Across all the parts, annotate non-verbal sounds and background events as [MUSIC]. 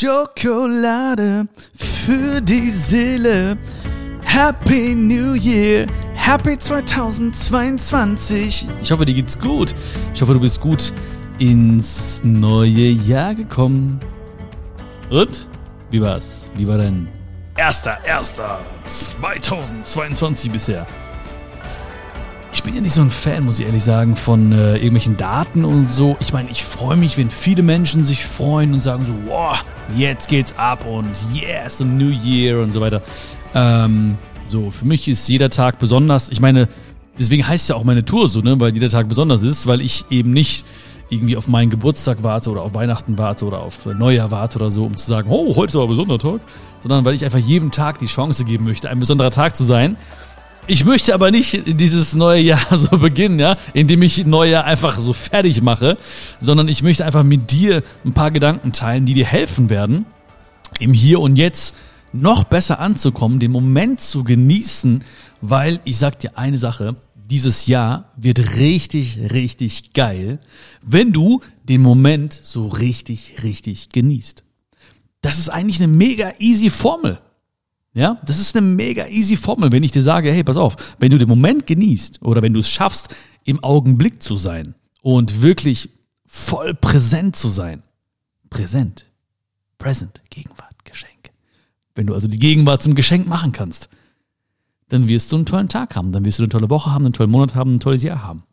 Schokolade für die Seele. Happy New Year, Happy 2022. Ich hoffe, dir geht's gut. Ich hoffe, du bist gut ins neue Jahr gekommen. Und? Wie war's? Wie war dein erster, erster 2022 bisher? Bin ja nicht so ein Fan, muss ich ehrlich sagen, von äh, irgendwelchen Daten und so. Ich meine, ich freue mich, wenn viele Menschen sich freuen und sagen so, wow, jetzt geht's ab und yes, a New Year und so weiter. Ähm, so, für mich ist jeder Tag besonders. Ich meine, deswegen heißt ja auch meine Tour so, ne, weil jeder Tag besonders ist, weil ich eben nicht irgendwie auf meinen Geburtstag warte oder auf Weihnachten warte oder auf Neujahr warte oder so, um zu sagen, oh, heute ist aber ein besonderer Tag, sondern weil ich einfach jedem Tag die Chance geben möchte, ein besonderer Tag zu sein. Ich möchte aber nicht dieses neue Jahr [LAUGHS] so beginnen, ja, indem ich Neujahr einfach so fertig mache, sondern ich möchte einfach mit dir ein paar Gedanken teilen, die dir helfen werden, im Hier und Jetzt noch besser anzukommen, den Moment zu genießen, weil ich sag dir eine Sache, dieses Jahr wird richtig, richtig geil, wenn du den Moment so richtig, richtig genießt. Das ist eigentlich eine mega easy Formel. Ja, das ist eine mega easy Formel, wenn ich dir sage, hey, pass auf, wenn du den Moment genießt oder wenn du es schaffst, im Augenblick zu sein und wirklich voll präsent zu sein. Präsent. Present. Gegenwart. Geschenk. Wenn du also die Gegenwart zum Geschenk machen kannst, dann wirst du einen tollen Tag haben, dann wirst du eine tolle Woche haben, einen tollen Monat haben, ein tolles Jahr haben.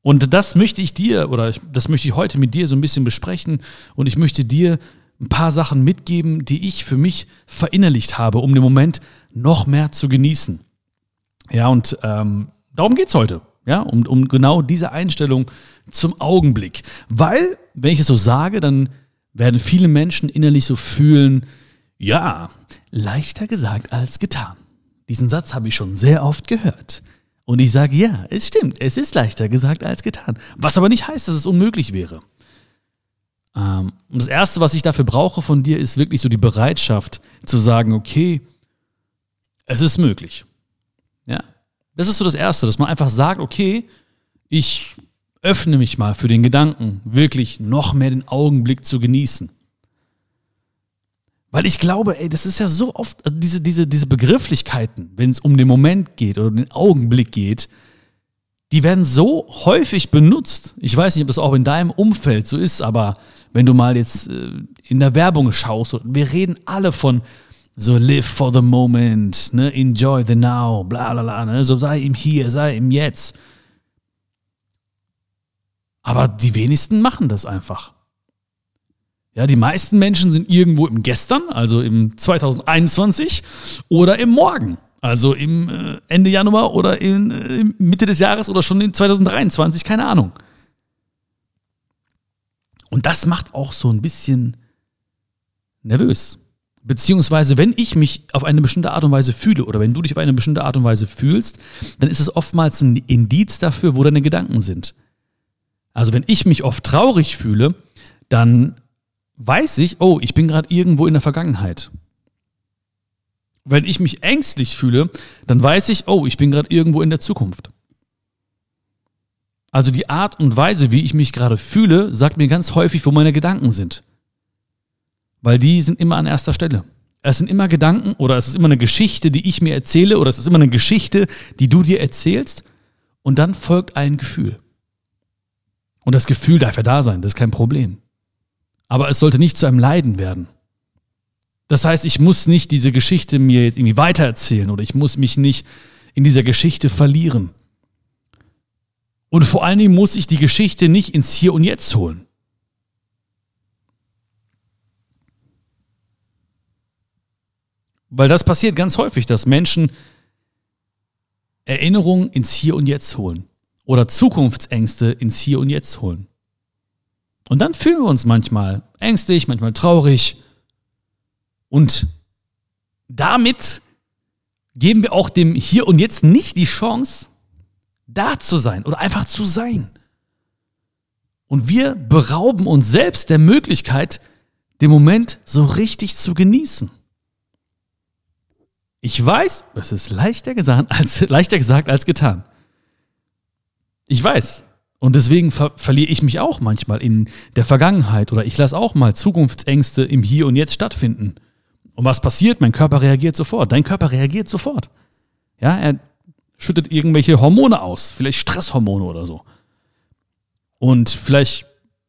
Und das möchte ich dir oder das möchte ich heute mit dir so ein bisschen besprechen und ich möchte dir ein paar Sachen mitgeben, die ich für mich verinnerlicht habe, um den Moment noch mehr zu genießen. Ja, und ähm, darum geht's heute. Ja, um, um genau diese Einstellung zum Augenblick. Weil, wenn ich es so sage, dann werden viele Menschen innerlich so fühlen, ja, leichter gesagt als getan. Diesen Satz habe ich schon sehr oft gehört. Und ich sage, ja, es stimmt, es ist leichter gesagt als getan. Was aber nicht heißt, dass es unmöglich wäre. Ähm, und das Erste, was ich dafür brauche von dir, ist wirklich so die Bereitschaft zu sagen, okay, es ist möglich. Ja, das ist so das Erste, dass man einfach sagt, okay, ich öffne mich mal für den Gedanken, wirklich noch mehr den Augenblick zu genießen. Weil ich glaube, ey, das ist ja so oft, also diese, diese, diese Begrifflichkeiten, wenn es um den Moment geht oder den Augenblick geht, die werden so häufig benutzt. Ich weiß nicht, ob das auch in deinem Umfeld so ist, aber wenn du mal jetzt äh, in der Werbung schaust, wir reden alle von so live for the moment, ne, enjoy the now, bla bla bla, ne, so sei im Hier, sei im Jetzt. Aber die wenigsten machen das einfach. Ja, die meisten Menschen sind irgendwo im Gestern, also im 2021 oder im Morgen. Also im äh, Ende Januar oder in, äh, Mitte des Jahres oder schon in 2023, keine Ahnung. Und das macht auch so ein bisschen nervös. Beziehungsweise, wenn ich mich auf eine bestimmte Art und Weise fühle oder wenn du dich auf eine bestimmte Art und Weise fühlst, dann ist es oftmals ein Indiz dafür, wo deine Gedanken sind. Also wenn ich mich oft traurig fühle, dann weiß ich, oh, ich bin gerade irgendwo in der Vergangenheit. Wenn ich mich ängstlich fühle, dann weiß ich, oh, ich bin gerade irgendwo in der Zukunft. Also die Art und Weise, wie ich mich gerade fühle, sagt mir ganz häufig, wo meine Gedanken sind. Weil die sind immer an erster Stelle. Es sind immer Gedanken oder es ist immer eine Geschichte, die ich mir erzähle oder es ist immer eine Geschichte, die du dir erzählst und dann folgt ein Gefühl. Und das Gefühl darf ja da sein, das ist kein Problem. Aber es sollte nicht zu einem Leiden werden. Das heißt, ich muss nicht diese Geschichte mir jetzt irgendwie weitererzählen oder ich muss mich nicht in dieser Geschichte verlieren. Und vor allen Dingen muss ich die Geschichte nicht ins Hier und Jetzt holen. Weil das passiert ganz häufig, dass Menschen Erinnerungen ins Hier und Jetzt holen oder Zukunftsängste ins Hier und Jetzt holen. Und dann fühlen wir uns manchmal ängstlich, manchmal traurig. Und damit geben wir auch dem Hier und Jetzt nicht die Chance, da zu sein oder einfach zu sein. Und wir berauben uns selbst der Möglichkeit, den Moment so richtig zu genießen. Ich weiß, es ist leichter gesagt als, [LAUGHS] leichter gesagt als getan. Ich weiß. Und deswegen ver verliere ich mich auch manchmal in der Vergangenheit oder ich lasse auch mal Zukunftsängste im Hier und Jetzt stattfinden. Und was passiert? Mein Körper reagiert sofort. Dein Körper reagiert sofort. Ja, er schüttet irgendwelche Hormone aus, vielleicht Stresshormone oder so. Und vielleicht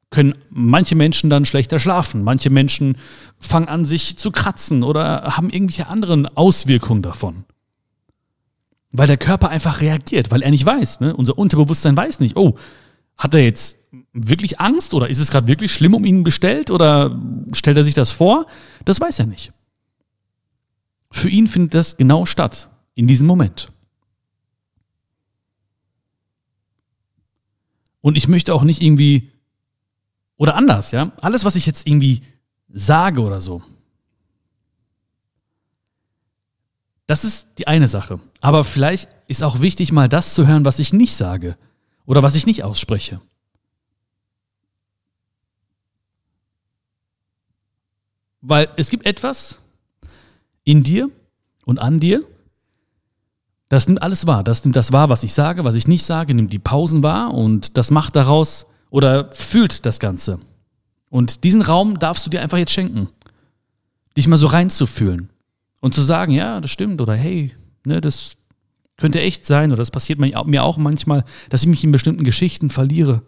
können manche Menschen dann schlechter schlafen. Manche Menschen fangen an, sich zu kratzen oder haben irgendwelche anderen Auswirkungen davon. Weil der Körper einfach reagiert, weil er nicht weiß. Ne? Unser Unterbewusstsein weiß nicht, oh, hat er jetzt wirklich Angst oder ist es gerade wirklich schlimm um ihn bestellt oder stellt er sich das vor? Das weiß er nicht. Für ihn findet das genau statt, in diesem Moment. Und ich möchte auch nicht irgendwie, oder anders, ja, alles, was ich jetzt irgendwie sage oder so, das ist die eine Sache. Aber vielleicht ist auch wichtig, mal das zu hören, was ich nicht sage oder was ich nicht ausspreche. Weil es gibt etwas in dir und an dir, das nimmt alles wahr. Das nimmt das wahr, was ich sage, was ich nicht sage, nimmt die Pausen wahr und das macht daraus oder fühlt das Ganze. Und diesen Raum darfst du dir einfach jetzt schenken. Dich mal so reinzufühlen und zu sagen, ja, das stimmt oder hey, ne, das könnte echt sein oder das passiert mir auch manchmal, dass ich mich in bestimmten Geschichten verliere.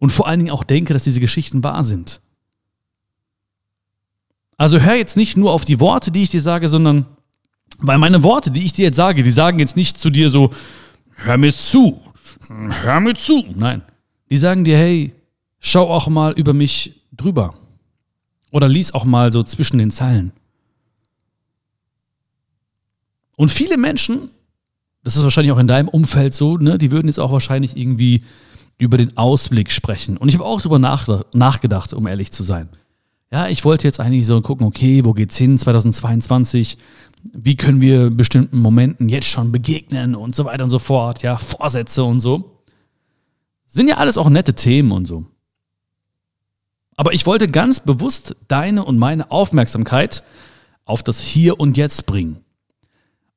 Und vor allen Dingen auch denke, dass diese Geschichten wahr sind. Also hör jetzt nicht nur auf die Worte, die ich dir sage, sondern weil meine Worte, die ich dir jetzt sage, die sagen jetzt nicht zu dir so, hör mir zu, hör mir zu. Nein, die sagen dir, hey, schau auch mal über mich drüber. Oder lies auch mal so zwischen den Zeilen. Und viele Menschen das ist wahrscheinlich auch in deinem Umfeld so, ne? Die würden jetzt auch wahrscheinlich irgendwie über den Ausblick sprechen. Und ich habe auch darüber nach, nachgedacht, um ehrlich zu sein. Ja, ich wollte jetzt eigentlich so gucken, okay, wo geht's hin 2022? Wie können wir bestimmten Momenten jetzt schon begegnen und so weiter und so fort, ja, Vorsätze und so. Sind ja alles auch nette Themen und so. Aber ich wollte ganz bewusst deine und meine Aufmerksamkeit auf das Hier und Jetzt bringen.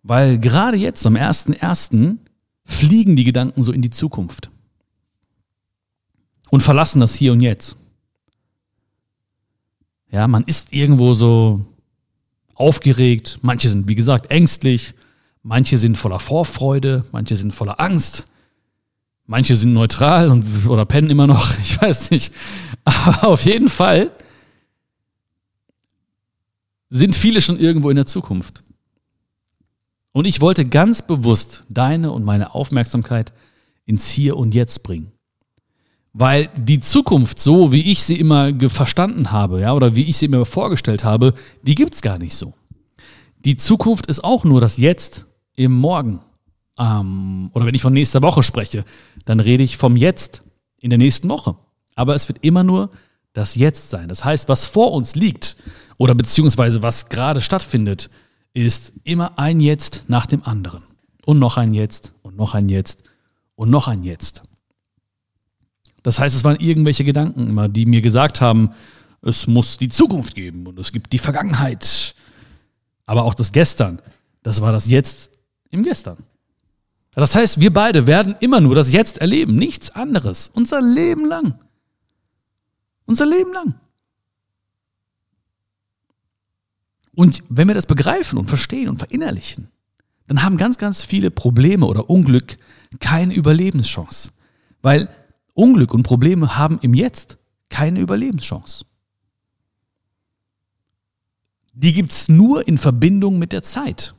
Weil gerade jetzt, am 1.1., fliegen die Gedanken so in die Zukunft und verlassen das Hier und Jetzt. Ja, man ist irgendwo so aufgeregt, manche sind, wie gesagt, ängstlich, manche sind voller Vorfreude, manche sind voller Angst, manche sind neutral und, oder pennen immer noch, [LAUGHS] ich weiß nicht. Aber auf jeden Fall sind viele schon irgendwo in der Zukunft. Und ich wollte ganz bewusst deine und meine Aufmerksamkeit ins Hier und Jetzt bringen. Weil die Zukunft, so wie ich sie immer verstanden habe, ja, oder wie ich sie mir vorgestellt habe, die gibt's gar nicht so. Die Zukunft ist auch nur das Jetzt im Morgen. Ähm, oder wenn ich von nächster Woche spreche, dann rede ich vom Jetzt in der nächsten Woche. Aber es wird immer nur das Jetzt sein. Das heißt, was vor uns liegt oder beziehungsweise was gerade stattfindet, ist immer ein Jetzt nach dem anderen. Und noch ein Jetzt und noch ein Jetzt und noch ein Jetzt. Das heißt, es waren irgendwelche Gedanken immer, die mir gesagt haben, es muss die Zukunft geben und es gibt die Vergangenheit. Aber auch das Gestern, das war das Jetzt im Gestern. Das heißt, wir beide werden immer nur das Jetzt erleben, nichts anderes, unser Leben lang. Unser Leben lang. Und wenn wir das begreifen und verstehen und verinnerlichen, dann haben ganz, ganz viele Probleme oder Unglück keine Überlebenschance. Weil Unglück und Probleme haben im Jetzt keine Überlebenschance. Die gibt es nur in Verbindung mit der Zeit.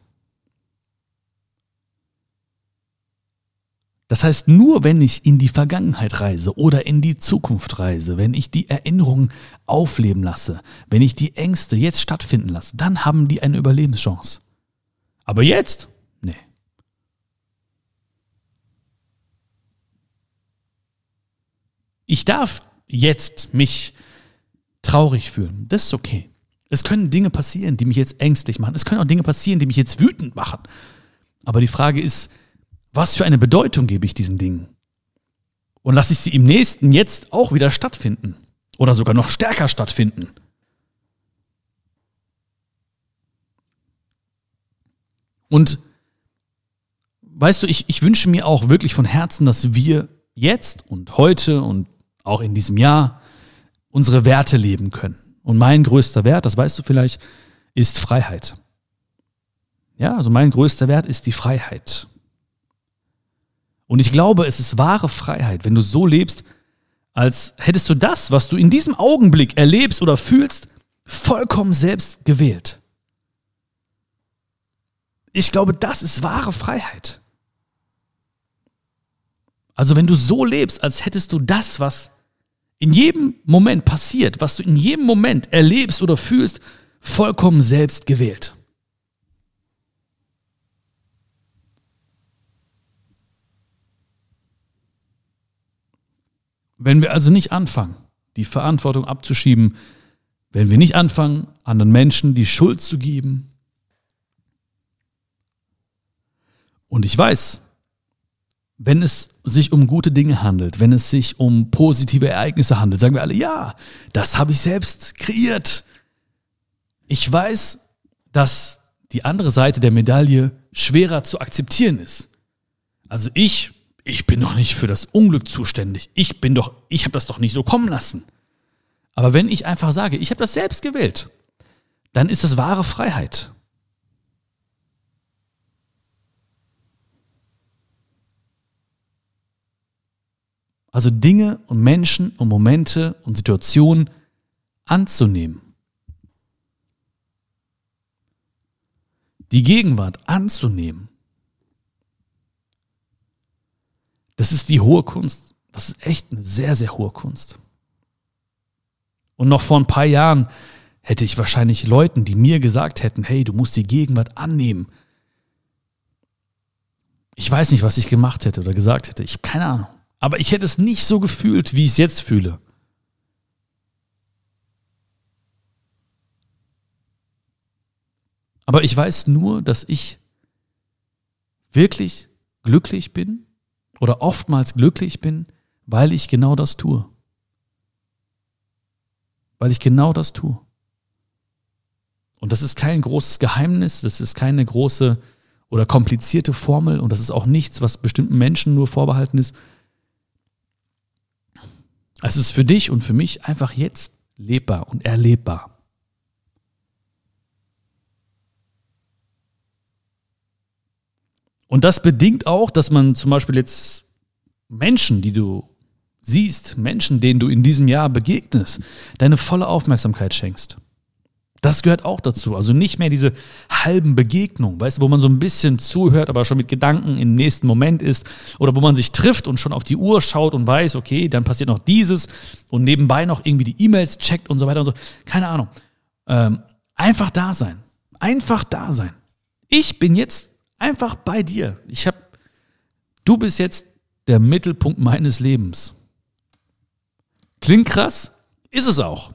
Das heißt, nur wenn ich in die Vergangenheit reise oder in die Zukunft reise, wenn ich die Erinnerungen aufleben lasse, wenn ich die Ängste jetzt stattfinden lasse, dann haben die eine Überlebenschance. Aber jetzt? Ich darf jetzt mich traurig fühlen. Das ist okay. Es können Dinge passieren, die mich jetzt ängstlich machen. Es können auch Dinge passieren, die mich jetzt wütend machen. Aber die Frage ist, was für eine Bedeutung gebe ich diesen Dingen? Und lasse ich sie im nächsten jetzt auch wieder stattfinden? Oder sogar noch stärker stattfinden? Und weißt du, ich, ich wünsche mir auch wirklich von Herzen, dass wir jetzt und heute und auch in diesem Jahr unsere Werte leben können. Und mein größter Wert, das weißt du vielleicht, ist Freiheit. Ja, also mein größter Wert ist die Freiheit. Und ich glaube, es ist wahre Freiheit, wenn du so lebst, als hättest du das, was du in diesem Augenblick erlebst oder fühlst, vollkommen selbst gewählt. Ich glaube, das ist wahre Freiheit. Also wenn du so lebst, als hättest du das, was in jedem Moment passiert, was du in jedem Moment erlebst oder fühlst, vollkommen selbst gewählt. Wenn wir also nicht anfangen, die Verantwortung abzuschieben, wenn wir nicht anfangen, anderen Menschen die Schuld zu geben, und ich weiß, wenn es sich um gute Dinge handelt, wenn es sich um positive Ereignisse handelt, sagen wir alle, ja, das habe ich selbst kreiert. Ich weiß, dass die andere Seite der Medaille schwerer zu akzeptieren ist. Also ich, ich bin doch nicht für das Unglück zuständig. Ich bin doch, ich habe das doch nicht so kommen lassen. Aber wenn ich einfach sage, ich habe das selbst gewählt, dann ist das wahre Freiheit. Also Dinge und Menschen und Momente und Situationen anzunehmen. Die Gegenwart anzunehmen. Das ist die hohe Kunst. Das ist echt eine sehr, sehr hohe Kunst. Und noch vor ein paar Jahren hätte ich wahrscheinlich Leuten, die mir gesagt hätten, hey, du musst die Gegenwart annehmen. Ich weiß nicht, was ich gemacht hätte oder gesagt hätte. Ich habe keine Ahnung. Aber ich hätte es nicht so gefühlt, wie ich es jetzt fühle. Aber ich weiß nur, dass ich wirklich glücklich bin oder oftmals glücklich bin, weil ich genau das tue. Weil ich genau das tue. Und das ist kein großes Geheimnis, das ist keine große oder komplizierte Formel und das ist auch nichts, was bestimmten Menschen nur vorbehalten ist. Es ist für dich und für mich einfach jetzt lebbar und erlebbar. Und das bedingt auch, dass man zum Beispiel jetzt Menschen, die du siehst, Menschen, denen du in diesem Jahr begegnest, deine volle Aufmerksamkeit schenkst. Das gehört auch dazu. Also nicht mehr diese halben Begegnungen, weißt du, wo man so ein bisschen zuhört, aber schon mit Gedanken im nächsten Moment ist. Oder wo man sich trifft und schon auf die Uhr schaut und weiß, okay, dann passiert noch dieses und nebenbei noch irgendwie die E-Mails checkt und so weiter und so. Keine Ahnung. Ähm, einfach da sein. Einfach da sein. Ich bin jetzt einfach bei dir. Ich habe, du bist jetzt der Mittelpunkt meines Lebens. Klingt krass? Ist es auch.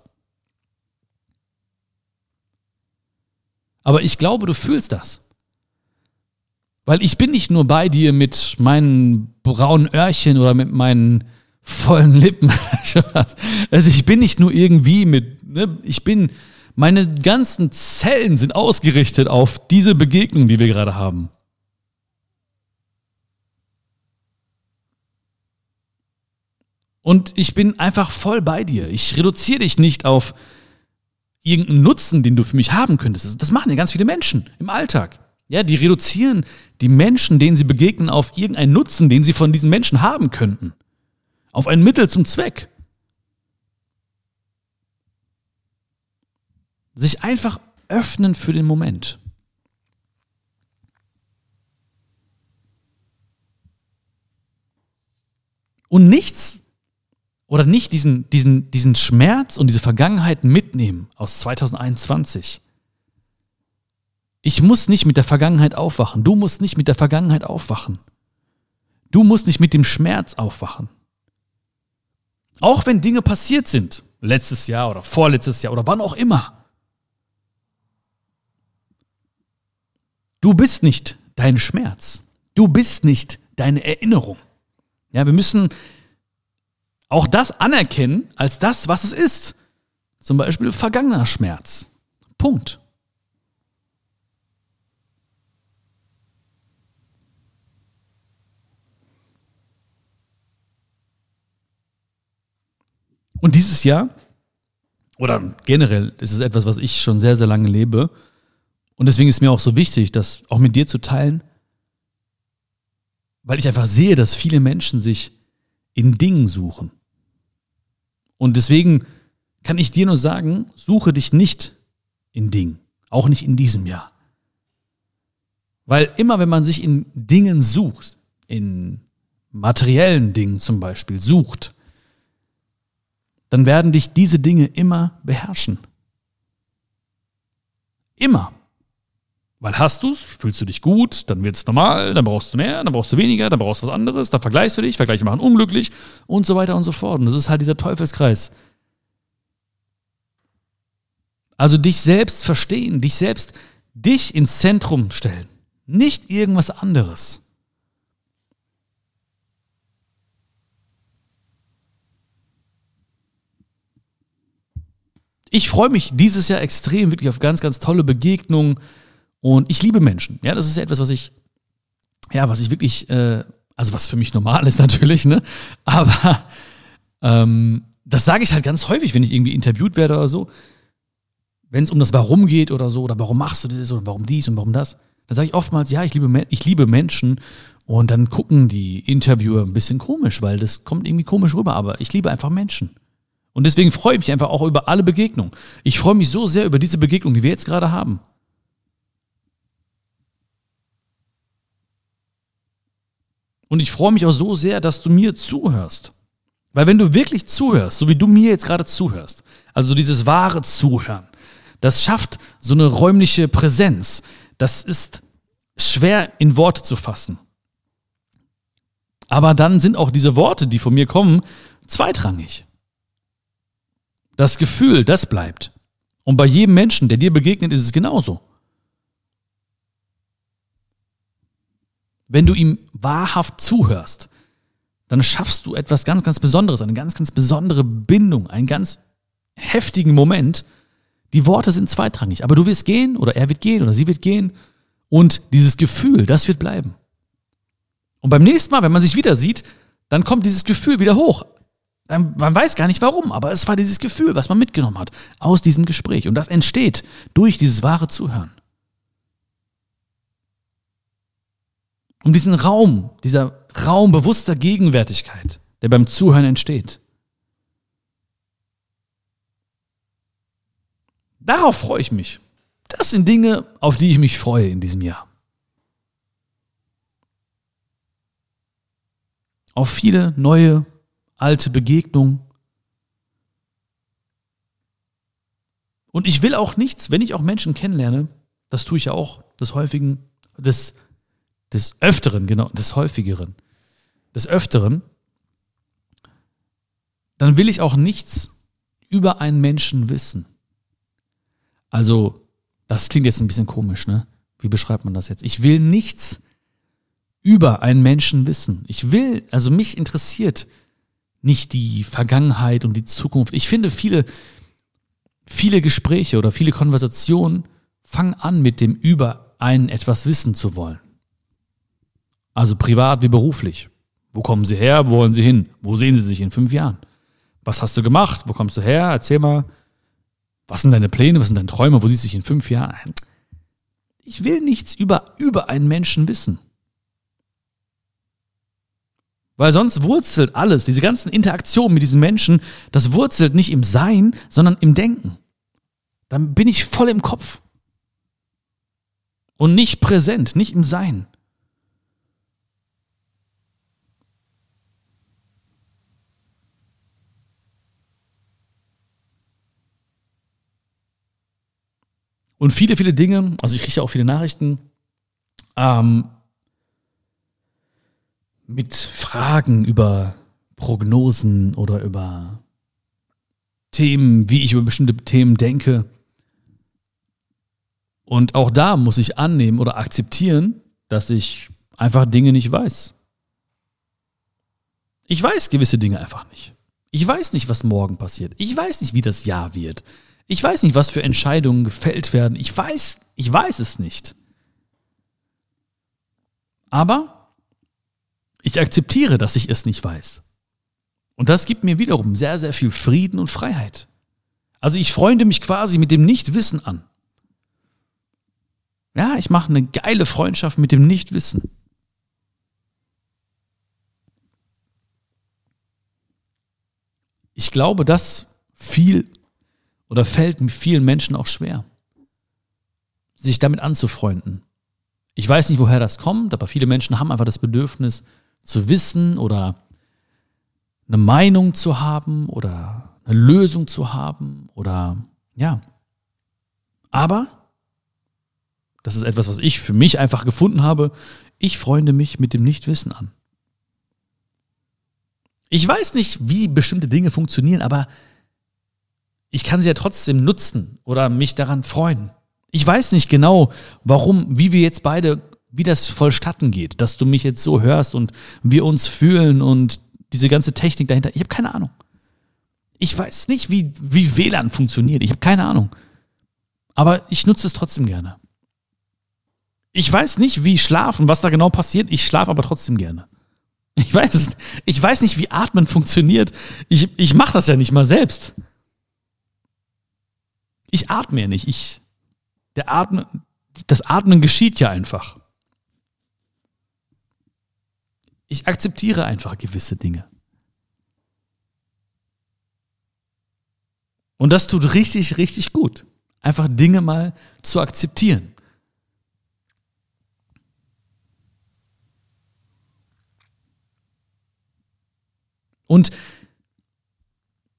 Aber ich glaube, du fühlst das. Weil ich bin nicht nur bei dir mit meinen braunen Öhrchen oder mit meinen vollen Lippen. [LAUGHS] also ich bin nicht nur irgendwie mit, ne, ich bin, meine ganzen Zellen sind ausgerichtet auf diese Begegnung, die wir gerade haben. Und ich bin einfach voll bei dir. Ich reduziere dich nicht auf irgendeinen Nutzen, den du für mich haben könntest. Das machen ja ganz viele Menschen im Alltag. Ja, die reduzieren die Menschen, denen sie begegnen, auf irgendeinen Nutzen, den sie von diesen Menschen haben könnten. Auf ein Mittel zum Zweck. Sich einfach öffnen für den Moment. Und nichts oder nicht diesen, diesen, diesen Schmerz und diese Vergangenheit mitnehmen aus 2021. Ich muss nicht mit der Vergangenheit aufwachen. Du musst nicht mit der Vergangenheit aufwachen. Du musst nicht mit dem Schmerz aufwachen. Auch wenn Dinge passiert sind, letztes Jahr oder vorletztes Jahr oder wann auch immer. Du bist nicht dein Schmerz. Du bist nicht deine Erinnerung. Ja, wir müssen auch das anerkennen als das, was es ist. Zum Beispiel vergangener Schmerz. Punkt. Und dieses Jahr, oder generell, ist es etwas, was ich schon sehr, sehr lange lebe. Und deswegen ist mir auch so wichtig, das auch mit dir zu teilen, weil ich einfach sehe, dass viele Menschen sich in Dingen suchen. Und deswegen kann ich dir nur sagen, suche dich nicht in Dingen, auch nicht in diesem Jahr. Weil immer wenn man sich in Dingen sucht, in materiellen Dingen zum Beispiel sucht, dann werden dich diese Dinge immer beherrschen. Immer. Weil hast du es, fühlst du dich gut, dann wird es normal, dann brauchst du mehr, dann brauchst du weniger, dann brauchst du was anderes, dann vergleichst du dich, Vergleiche machen unglücklich und so weiter und so fort. Und das ist halt dieser Teufelskreis. Also dich selbst verstehen, dich selbst, dich ins Zentrum stellen, nicht irgendwas anderes. Ich freue mich dieses Jahr extrem wirklich auf ganz, ganz tolle Begegnungen und ich liebe Menschen. Ja, das ist etwas, was ich, ja, was ich wirklich, äh, also was für mich normal ist [LAUGHS] natürlich, ne? Aber ähm, das sage ich halt ganz häufig, wenn ich irgendwie interviewt werde oder so wenn es um das Warum geht oder so, oder warum machst du das oder warum dies und warum das, dann sage ich oftmals, ja, ich liebe, ich liebe Menschen. Und dann gucken die Interviewer ein bisschen komisch, weil das kommt irgendwie komisch rüber, aber ich liebe einfach Menschen. Und deswegen freue ich mich einfach auch über alle Begegnungen. Ich freue mich so sehr über diese Begegnung, die wir jetzt gerade haben. Und ich freue mich auch so sehr, dass du mir zuhörst. Weil wenn du wirklich zuhörst, so wie du mir jetzt gerade zuhörst, also dieses wahre Zuhören, das schafft so eine räumliche Präsenz. Das ist schwer in Worte zu fassen. Aber dann sind auch diese Worte, die von mir kommen, zweitrangig. Das Gefühl, das bleibt. Und bei jedem Menschen, der dir begegnet, ist es genauso. Wenn du ihm wahrhaft zuhörst, dann schaffst du etwas ganz, ganz Besonderes, eine ganz, ganz besondere Bindung, einen ganz heftigen Moment, die Worte sind zweitrangig, aber du wirst gehen oder er wird gehen oder sie wird gehen und dieses Gefühl, das wird bleiben. Und beim nächsten Mal, wenn man sich wieder sieht, dann kommt dieses Gefühl wieder hoch. Man weiß gar nicht warum, aber es war dieses Gefühl, was man mitgenommen hat aus diesem Gespräch. Und das entsteht durch dieses wahre Zuhören. Um diesen Raum, dieser Raum bewusster Gegenwärtigkeit, der beim Zuhören entsteht. Darauf freue ich mich. Das sind Dinge, auf die ich mich freue in diesem Jahr. Auf viele neue, alte Begegnungen. Und ich will auch nichts, wenn ich auch Menschen kennenlerne, das tue ich ja auch des häufigen, des, des Öfteren, genau, des häufigeren, des Öfteren, dann will ich auch nichts über einen Menschen wissen. Also, das klingt jetzt ein bisschen komisch, ne? Wie beschreibt man das jetzt? Ich will nichts über einen Menschen wissen. Ich will, also mich interessiert nicht die Vergangenheit und die Zukunft. Ich finde viele, viele Gespräche oder viele Konversationen fangen an mit dem über einen etwas wissen zu wollen. Also privat wie beruflich. Wo kommen Sie her? Wo wollen Sie hin? Wo sehen Sie sich in fünf Jahren? Was hast du gemacht? Wo kommst du her? Erzähl mal. Was sind deine Pläne? Was sind deine Träume? Wo siehst du dich in fünf Jahren? Ich will nichts über, über einen Menschen wissen. Weil sonst wurzelt alles, diese ganzen Interaktionen mit diesen Menschen, das wurzelt nicht im Sein, sondern im Denken. Dann bin ich voll im Kopf. Und nicht präsent, nicht im Sein. Und viele, viele Dinge, also ich kriege ja auch viele Nachrichten ähm, mit Fragen über Prognosen oder über Themen, wie ich über bestimmte Themen denke. Und auch da muss ich annehmen oder akzeptieren, dass ich einfach Dinge nicht weiß. Ich weiß gewisse Dinge einfach nicht. Ich weiß nicht, was morgen passiert. Ich weiß nicht, wie das Jahr wird. Ich weiß nicht, was für Entscheidungen gefällt werden. Ich weiß, ich weiß es nicht. Aber ich akzeptiere, dass ich es nicht weiß. Und das gibt mir wiederum sehr, sehr viel Frieden und Freiheit. Also ich freunde mich quasi mit dem Nichtwissen an. Ja, ich mache eine geile Freundschaft mit dem Nichtwissen. Ich glaube, das viel oder fällt vielen Menschen auch schwer, sich damit anzufreunden. Ich weiß nicht, woher das kommt, aber viele Menschen haben einfach das Bedürfnis zu wissen oder eine Meinung zu haben oder eine Lösung zu haben oder ja. Aber, das ist etwas, was ich für mich einfach gefunden habe, ich freunde mich mit dem Nichtwissen an. Ich weiß nicht, wie bestimmte Dinge funktionieren, aber ich kann sie ja trotzdem nutzen oder mich daran freuen. Ich weiß nicht genau, warum, wie wir jetzt beide, wie das vollstatten geht, dass du mich jetzt so hörst und wir uns fühlen und diese ganze Technik dahinter. Ich habe keine Ahnung. Ich weiß nicht, wie, wie WLAN funktioniert. Ich habe keine Ahnung. Aber ich nutze es trotzdem gerne. Ich weiß nicht, wie schlafen, was da genau passiert. Ich schlafe aber trotzdem gerne. Ich weiß, ich weiß nicht, wie Atmen funktioniert. Ich, ich mache das ja nicht mal selbst. Ich atme ja nicht. Ich, der Atmen, das Atmen geschieht ja einfach. Ich akzeptiere einfach gewisse Dinge. Und das tut richtig, richtig gut. Einfach Dinge mal zu akzeptieren. Und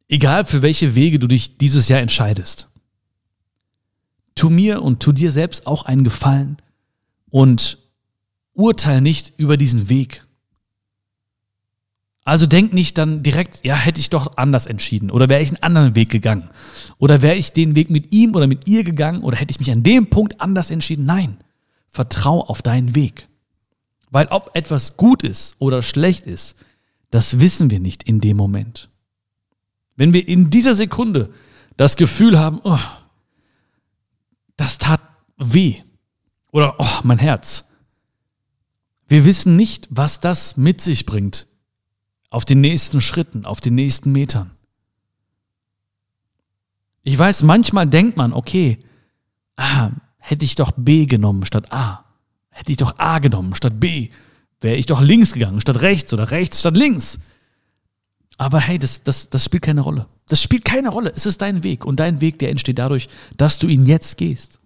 egal für welche Wege du dich dieses Jahr entscheidest, tu mir und tu dir selbst auch einen Gefallen und urteil nicht über diesen Weg. Also denk nicht dann direkt, ja, hätte ich doch anders entschieden oder wäre ich einen anderen Weg gegangen oder wäre ich den Weg mit ihm oder mit ihr gegangen oder hätte ich mich an dem Punkt anders entschieden. Nein, vertrau auf deinen Weg. Weil ob etwas gut ist oder schlecht ist, das wissen wir nicht in dem Moment. Wenn wir in dieser Sekunde das Gefühl haben, oh, das tat weh oder oh, mein Herz. Wir wissen nicht, was das mit sich bringt auf den nächsten Schritten, auf den nächsten Metern. Ich weiß, manchmal denkt man, okay, ah, hätte ich doch B genommen statt A. Hätte ich doch A genommen statt B wäre ich doch links gegangen statt rechts oder rechts statt links. Aber hey, das, das, das spielt keine Rolle. Das spielt keine Rolle. Es ist dein Weg. Und dein Weg, der entsteht dadurch, dass du ihn jetzt gehst.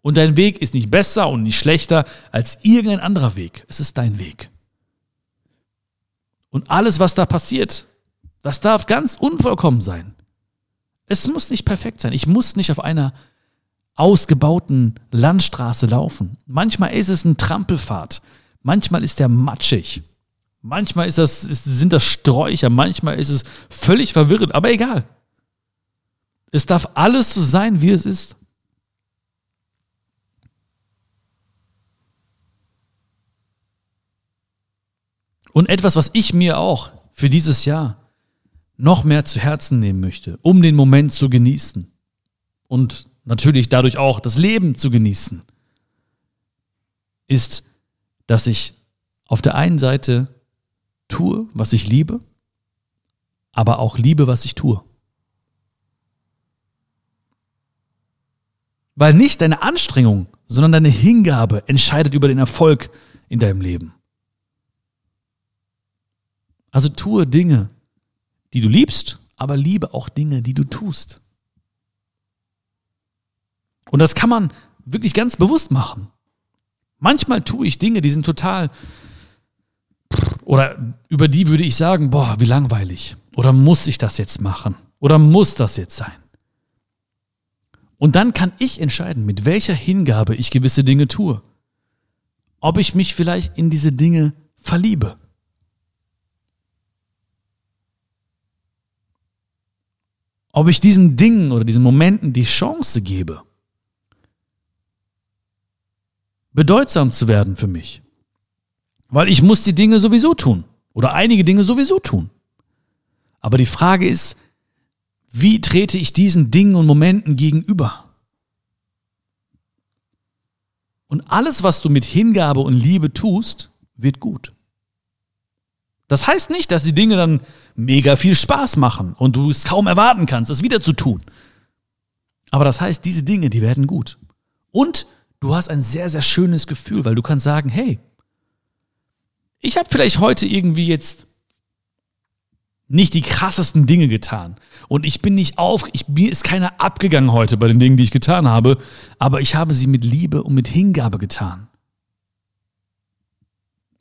Und dein Weg ist nicht besser und nicht schlechter als irgendein anderer Weg. Es ist dein Weg. Und alles, was da passiert, das darf ganz unvollkommen sein. Es muss nicht perfekt sein. Ich muss nicht auf einer ausgebauten Landstraße laufen. Manchmal ist es ein Trampelpfad. Manchmal ist der matschig. Manchmal ist das, ist, sind das Sträucher. Manchmal ist es völlig verwirrend. Aber egal. Es darf alles so sein, wie es ist. Und etwas, was ich mir auch für dieses Jahr noch mehr zu Herzen nehmen möchte, um den Moment zu genießen und natürlich dadurch auch das Leben zu genießen, ist, dass ich auf der einen Seite tue, was ich liebe, aber auch liebe, was ich tue. Weil nicht deine Anstrengung, sondern deine Hingabe entscheidet über den Erfolg in deinem Leben. Also tue Dinge, die du liebst, aber liebe auch Dinge, die du tust. Und das kann man wirklich ganz bewusst machen. Manchmal tue ich Dinge, die sind total, oder über die würde ich sagen, boah, wie langweilig. Oder muss ich das jetzt machen? Oder muss das jetzt sein? Und dann kann ich entscheiden, mit welcher Hingabe ich gewisse Dinge tue. Ob ich mich vielleicht in diese Dinge verliebe. Ob ich diesen Dingen oder diesen Momenten die Chance gebe bedeutsam zu werden für mich. Weil ich muss die Dinge sowieso tun oder einige Dinge sowieso tun. Aber die Frage ist, wie trete ich diesen Dingen und Momenten gegenüber? Und alles, was du mit Hingabe und Liebe tust, wird gut. Das heißt nicht, dass die Dinge dann mega viel Spaß machen und du es kaum erwarten kannst, es wieder zu tun. Aber das heißt, diese Dinge, die werden gut. Und du hast ein sehr, sehr schönes Gefühl, weil du kannst sagen, hey, ich habe vielleicht heute irgendwie jetzt nicht die krassesten Dinge getan. Und ich bin nicht auf, ich, mir ist keiner abgegangen heute bei den Dingen, die ich getan habe, aber ich habe sie mit Liebe und mit Hingabe getan.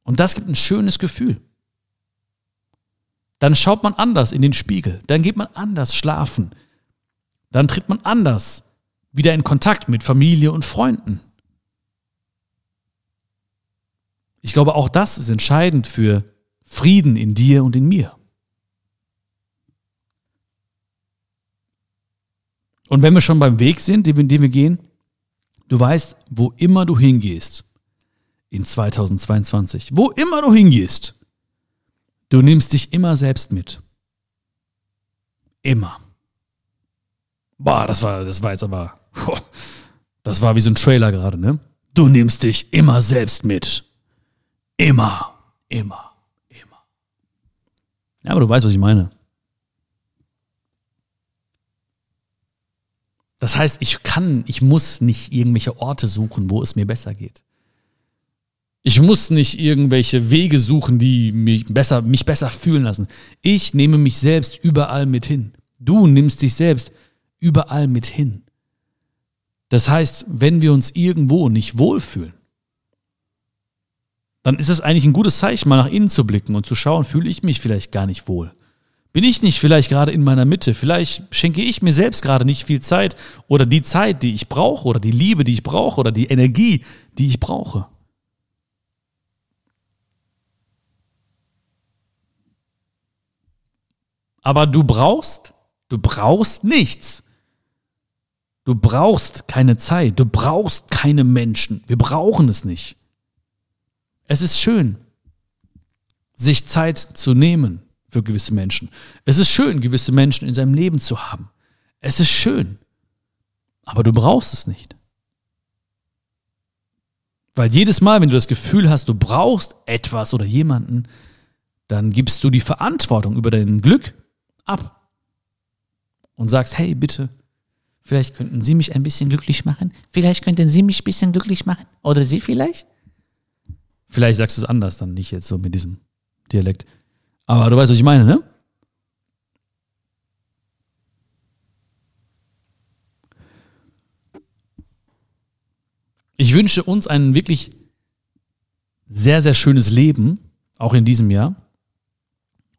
Und das gibt ein schönes Gefühl. Dann schaut man anders in den Spiegel, dann geht man anders schlafen, dann tritt man anders wieder in Kontakt mit Familie und Freunden. Ich glaube, auch das ist entscheidend für Frieden in dir und in mir. Und wenn wir schon beim Weg sind, den wir gehen, du weißt, wo immer du hingehst in 2022, wo immer du hingehst, du nimmst dich immer selbst mit. Immer. Boah, das war, das war jetzt aber, [LAUGHS] das war wie so ein Trailer gerade, ne? Du nimmst dich immer selbst mit. Immer, immer, immer. Ja, aber du weißt, was ich meine. Das heißt, ich kann, ich muss nicht irgendwelche Orte suchen, wo es mir besser geht. Ich muss nicht irgendwelche Wege suchen, die mich besser, mich besser fühlen lassen. Ich nehme mich selbst überall mit hin. Du nimmst dich selbst überall mit hin. Das heißt, wenn wir uns irgendwo nicht wohlfühlen, dann ist es eigentlich ein gutes Zeichen, mal nach innen zu blicken und zu schauen, fühle ich mich vielleicht gar nicht wohl. Bin ich nicht vielleicht gerade in meiner Mitte? Vielleicht schenke ich mir selbst gerade nicht viel Zeit oder die Zeit, die ich brauche oder die Liebe, die ich brauche oder die Energie, die ich brauche. Aber du brauchst, du brauchst nichts. Du brauchst keine Zeit, du brauchst keine Menschen. Wir brauchen es nicht. Es ist schön, sich Zeit zu nehmen, für gewisse Menschen. Es ist schön, gewisse Menschen in seinem Leben zu haben. Es ist schön. Aber du brauchst es nicht. Weil jedes Mal, wenn du das Gefühl hast, du brauchst etwas oder jemanden, dann gibst du die Verantwortung über dein Glück ab und sagst, hey, bitte, vielleicht könnten Sie mich ein bisschen glücklich machen. Vielleicht könnten Sie mich ein bisschen glücklich machen. Oder Sie vielleicht? Vielleicht sagst du es anders, dann nicht jetzt so mit diesem Dialekt. Aber du weißt, was ich meine, ne? Ich wünsche uns ein wirklich sehr, sehr schönes Leben, auch in diesem Jahr.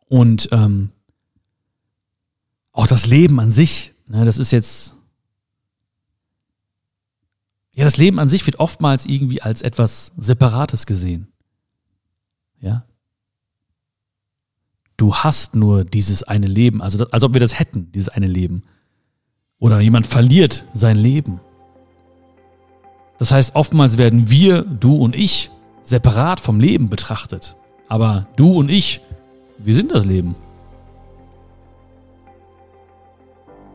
Und ähm, auch das Leben an sich, ne, das ist jetzt. Ja, das Leben an sich wird oftmals irgendwie als etwas Separates gesehen. Ja, du hast nur dieses eine Leben, also als ob wir das hätten, dieses eine Leben. Oder jemand verliert sein Leben. Das heißt, oftmals werden wir, du und ich, separat vom Leben betrachtet. Aber du und ich, wir sind das Leben.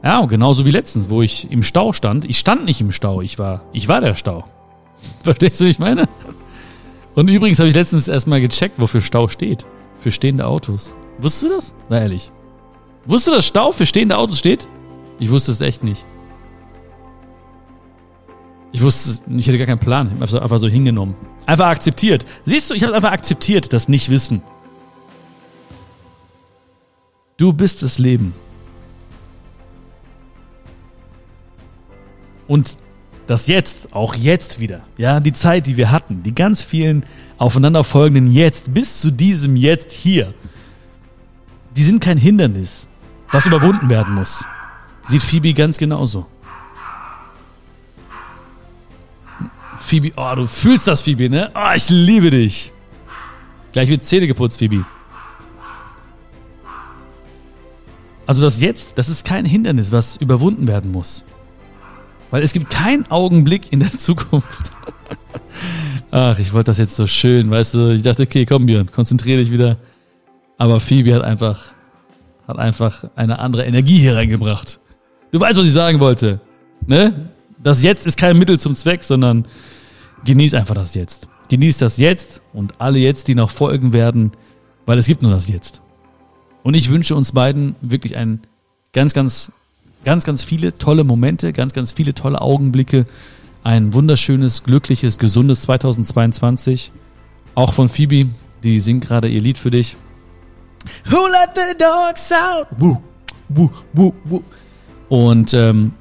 Ja, genauso wie letztens, wo ich im Stau stand. Ich stand nicht im Stau, ich war, ich war der Stau. [LAUGHS] Verstehst du, wie ich meine? Und übrigens habe ich letztens erstmal gecheckt, wofür Stau steht. Für stehende Autos. Wusstest du das? Na ehrlich. Wusstest du, dass Stau für stehende Autos steht? Ich wusste es echt nicht. Ich wusste es, ich hatte gar keinen Plan. Ich habe einfach so hingenommen. Einfach akzeptiert. Siehst du, ich habe einfach akzeptiert, das Nicht-Wissen. Du bist das Leben. Und das Jetzt, auch jetzt wieder, ja, die Zeit, die wir hatten, die ganz vielen aufeinanderfolgenden Jetzt, bis zu diesem Jetzt hier, die sind kein Hindernis, was überwunden werden muss. Sieht Phoebe ganz genauso. Phoebe, oh, du fühlst das, Phoebe, ne? Oh, ich liebe dich. Gleich wird Zähne geputzt, Phoebe. Also das Jetzt, das ist kein Hindernis, was überwunden werden muss. Weil es gibt keinen Augenblick in der Zukunft. Ach, ich wollte das jetzt so schön, weißt du. Ich dachte, okay, komm, Björn, konzentriere dich wieder aber Phoebe hat einfach, hat einfach eine andere Energie hier reingebracht. Du weißt, was ich sagen wollte. Ne? Das Jetzt ist kein Mittel zum Zweck, sondern genieß einfach das Jetzt. Genieß das Jetzt und alle Jetzt, die noch folgen werden, weil es gibt nur das Jetzt. Und ich wünsche uns beiden wirklich ein ganz, ganz, ganz, ganz viele tolle Momente, ganz, ganz viele tolle Augenblicke, ein wunderschönes, glückliches, gesundes 2022. Auch von Phoebe, die singt gerade ihr Lied für dich. Who let the dogs out? Woo, woo, woo, woo. Und ähm,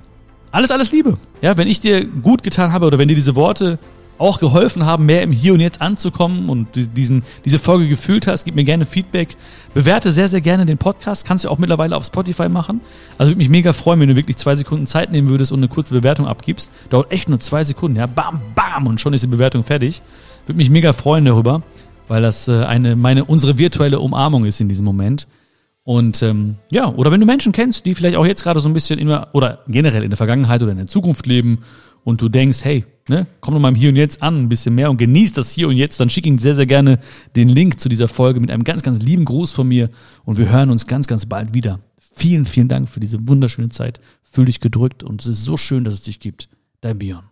alles, alles Liebe. Ja, wenn ich dir gut getan habe oder wenn dir diese Worte auch geholfen haben, mehr im Hier und Jetzt anzukommen und diesen, diese Folge gefühlt hast, gib mir gerne Feedback. Bewerte sehr, sehr gerne den Podcast. Kannst du auch mittlerweile auf Spotify machen. Also würde mich mega freuen, wenn du wirklich zwei Sekunden Zeit nehmen würdest und eine kurze Bewertung abgibst. Dauert echt nur zwei Sekunden, ja. Bam, bam und schon ist die Bewertung fertig. Würde mich mega freuen darüber, weil das äh, eine, meine, unsere virtuelle Umarmung ist in diesem Moment. Und ähm, ja, oder wenn du Menschen kennst, die vielleicht auch jetzt gerade so ein bisschen immer oder generell in der Vergangenheit oder in der Zukunft leben und du denkst, hey, ne, komm doch mal im Hier und Jetzt an, ein bisschen mehr und genieß das Hier und Jetzt, dann schick ihnen sehr, sehr gerne den Link zu dieser Folge mit einem ganz, ganz lieben Gruß von mir und wir hören uns ganz, ganz bald wieder. Vielen, vielen Dank für diese wunderschöne Zeit. Fühl dich gedrückt und es ist so schön, dass es dich gibt. Dein Björn.